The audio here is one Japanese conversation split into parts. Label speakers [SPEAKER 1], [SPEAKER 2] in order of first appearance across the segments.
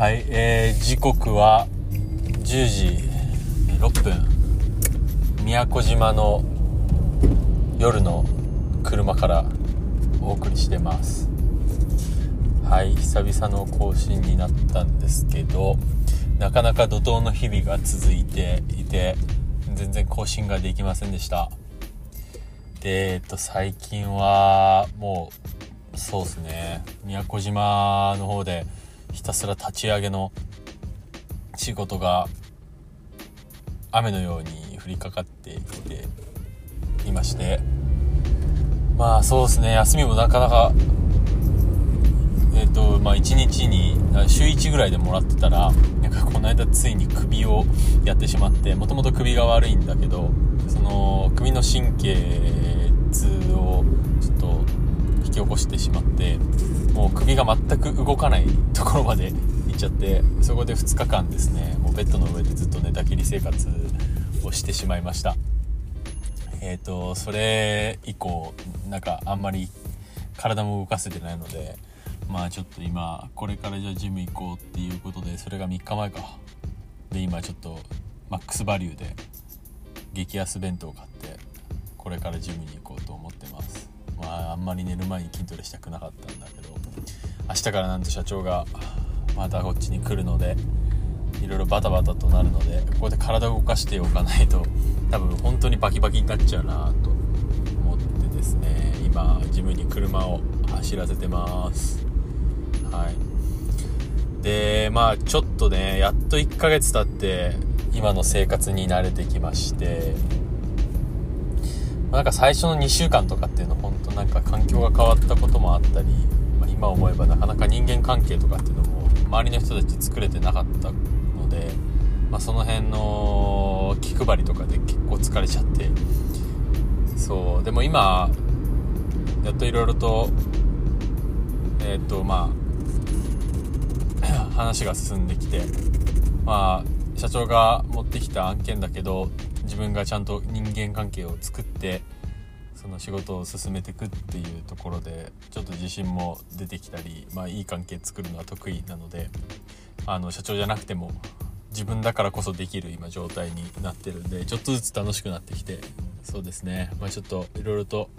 [SPEAKER 1] はい、えー、時刻は10時6分。宮古島の夜の車からお送りしてます。はい久々の更新になったんですけどなかなか怒涛の日々が続いていて全然更新ができませんでした。でえっと最近はもうそうですね。宮古島の方でひたすら立ち上げの仕事が雨のように降りかかってきていまして。まあそうですね。休みもなかなかえっ、とまあ1日に週1ぐらいでもらってたらなんかこの間ついに首をやってしまってもともと首が悪いんだけどその首の神経痛き起こしてしまってもう首が全く動かないところまで 行っちゃってそこで2日間ですねもうベッドの上でずっと寝たきり生活をしてしまいました。えっ、ー、とそれ以降なんかあんまり体も動かせてないのでまあちょっと今これからじゃあジム行こうっていうことでそれが3日前か。で今ちょっとマックスバリューで激安弁当を買ってこれからジムに行こうと思ってます。まああんまり寝る前に筋トレしたくなかったんだけど明日からなんと社長がまたこっちに来るのでいろいろバタバタとなるのでここで体を動かしておかないと多分本当にバキバキになっちゃうなと思ってですね。今ジムに車を走らせてます。はい。でまあちょっとねやっと1ヶ月経って今の生活に慣れてきましてなんか最初の2週間とかっていうの本当なんか環境が変わったこともあったり、まあ、今思えばなかなか人間関係とかっていうのも周りの人たち作れてなかったので、まあ、その辺の気配りとかで結構疲れちゃって。そうでも今やっといろいろとえっ、とまあ話が進んできてまあ社長が持ってきた案件だけど自分がちゃんと人間関係を作ってその仕事を進めていくっていうところでちょっと自信も出てきたり、まあ、いい関係作るのは得意なのであの社長じゃなくても自分だからこそできる今状態になってるんでちょっとずつ楽しくなってきてそうですね、まあ、ちょっといろいろと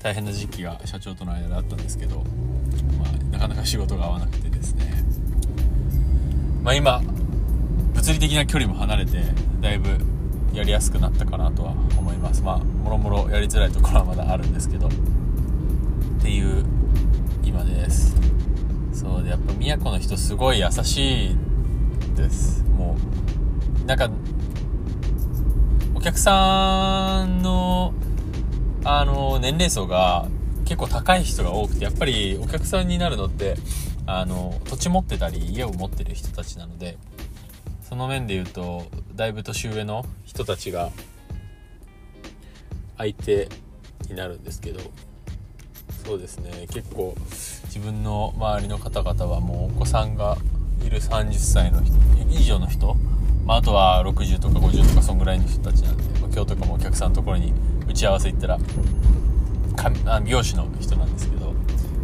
[SPEAKER 1] 大変な時期が社長との間であったんですけど、まあ、なかなか仕事が合わなくてですね、まあ、今物理的な距離も離れてだいぶやりやすくなったかなとは思います。まあもろもろやりづらいところはまだあるんですけど。っていう今です。そうでやっぱ宮古の人すごい優しいです。もうなんかお客さんのあの年齢層が結構高い人が多くてやっぱりお客さんになるのってあの土地持ってたり家を持ってる人たちなのでその面で言うとだいぶ年上の人たちが相手になるんですけどそうですね。結構自分の周りの方々はもうお子さんがいる30歳の人以上の人、まあ、あとは60とか50とかそんぐらいの人たちなんで、まあ、今日とかもお客さんのところに打ち合わせ行ったらあ美容師の人なんですけど、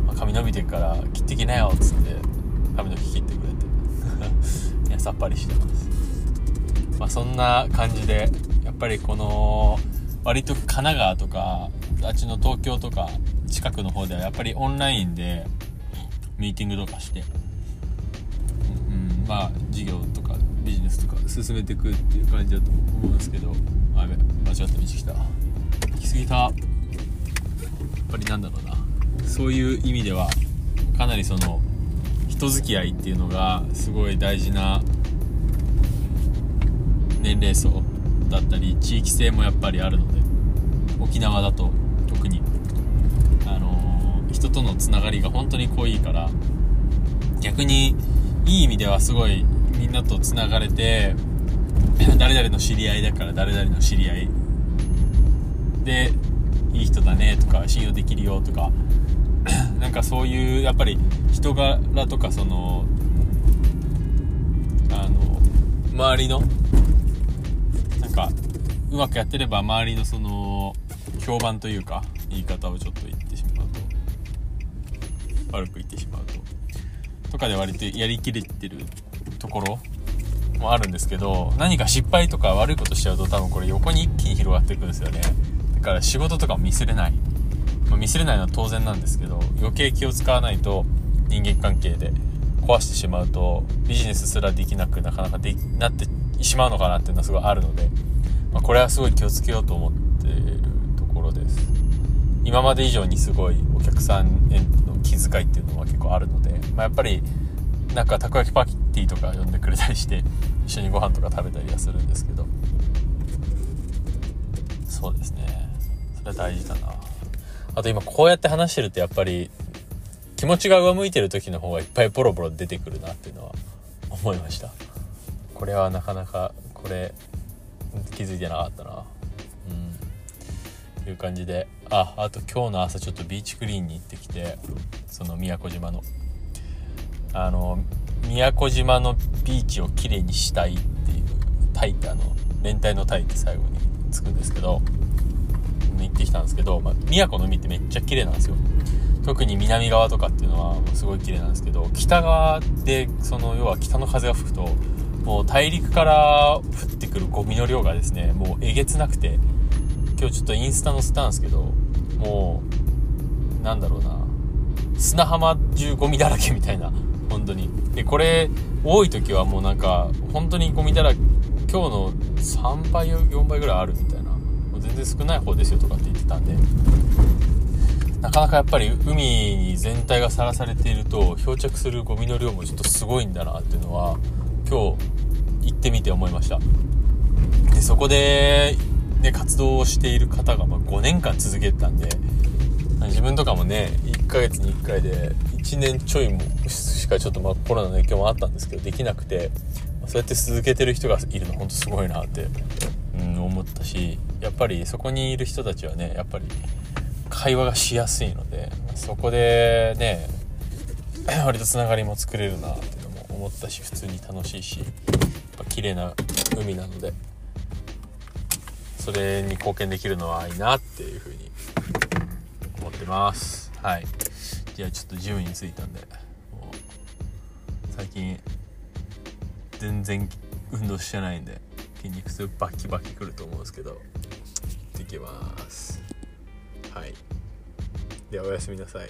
[SPEAKER 1] まあ、髪伸びてから切ってきなよっつって髪の毛切ってさっぱりしてます。まあ、そんな感じでやっぱりこの割と神奈川とかあっちの東京とか近くの方ではやっぱりオンラインでミーティングとかして、うん、まあ事業とかビジネスとか進めていくっていう感じだと思うんですけどあやべ間違った道来た。行き過ぎた。やっぱりなんだろうな。そういう意味ではかなりその人付き合いっていうのがすごい大事な年齢層だったり地域性もやっぱりあるので沖縄だと特に、あのー、人とのつながりが本当に濃いから逆にいい意味ではすごいみんなとつながれて 誰々の知り合いだから誰々の知り合い。でいい人だねとか信用できるよとか なんかそういうやっぱり人柄とかそのあの周りのかうまくやってれば周りのその評判というか言い方をちょっと言ってしまうと悪く言ってしまうととかで割とやりきれてるところもあるんですけど何か失敗とか悪いことしちゃうと多分これ横に一気に広がっていくんですよね。だから仕事とかもミスれない、まあ、ミスれないのは当然なんですけど余計気を使わないと人間関係で壊してしまうとビジネスすらできなくなかなかでなってしまうのかなっていうのはすごいあるので、まあ、これはすごい気をつけようと思ってるところです。今まで以上にすごいお客さんへの気遣いっていうのは結構あるので、まあ、やっぱりなんかたこ焼きパーティーとか呼んでくれたりして一緒にご飯とか食べたりはするんですけど。そうですね。それは大事だな。あと今こうやって話してるとやっぱり気持ちが上向いてる時の方がいっぱいポロポロ出てくるなっていうのは思いました。これはなかなかこれ気づいてなかったな。うん。という感じで。ああと今日の朝ちょっとビーチクリーンに行ってきてその宮古島の。あの宮古島のビーチをきれいにしたいっていうタイってあの連帯のタイって最後につくんですけど行ってきたんですけど、まあ、宮古の海ってめっちゃ綺麗なんですよ。特に南側とかっていうのはもうすごい綺麗なんですけど北側でその要は北の風が吹くともう大陸から降っくるゴミの量がですねもうえげつなくて今日ちょっとインスタ載せたんですけどもうなんだろうな砂浜中ゴミだらけみたいな本当に。でこれ多い時はもうなんか本当にゴミだらけ今日の3倍4倍ぐらいあるみたいな。もう全然少ない方ですよとかって言ってたんで。なかなかやっぱり海に全体がさらされていると漂着するゴミの量もちょっとすごいんだなっていうのは今日ってみて思いました。でそこで、ね、活動をしている方がま5年間続けてたんで自分とかもね1ヶ月に1回で1年ちょいもしかちょっとまあコロナの影響もあったんですけどできなくてそうやって続けてる人がいるの本当すごいなって、うん、思ったしやっぱりそこにいる人たちはねやっぱり会話がしやすいのでそこでね割とつながりも作れるなっていうのも思ったし普通に楽しいし。ぱ綺麗な海なのでそれに貢献できるのはいいなっていうふうに思ってます。はい。じゃあちょっとジムに着いたんで最近全然運動してないんで筋肉痛バキバキくると思うんですけど行ってきます。はい。ではおやすみなさい。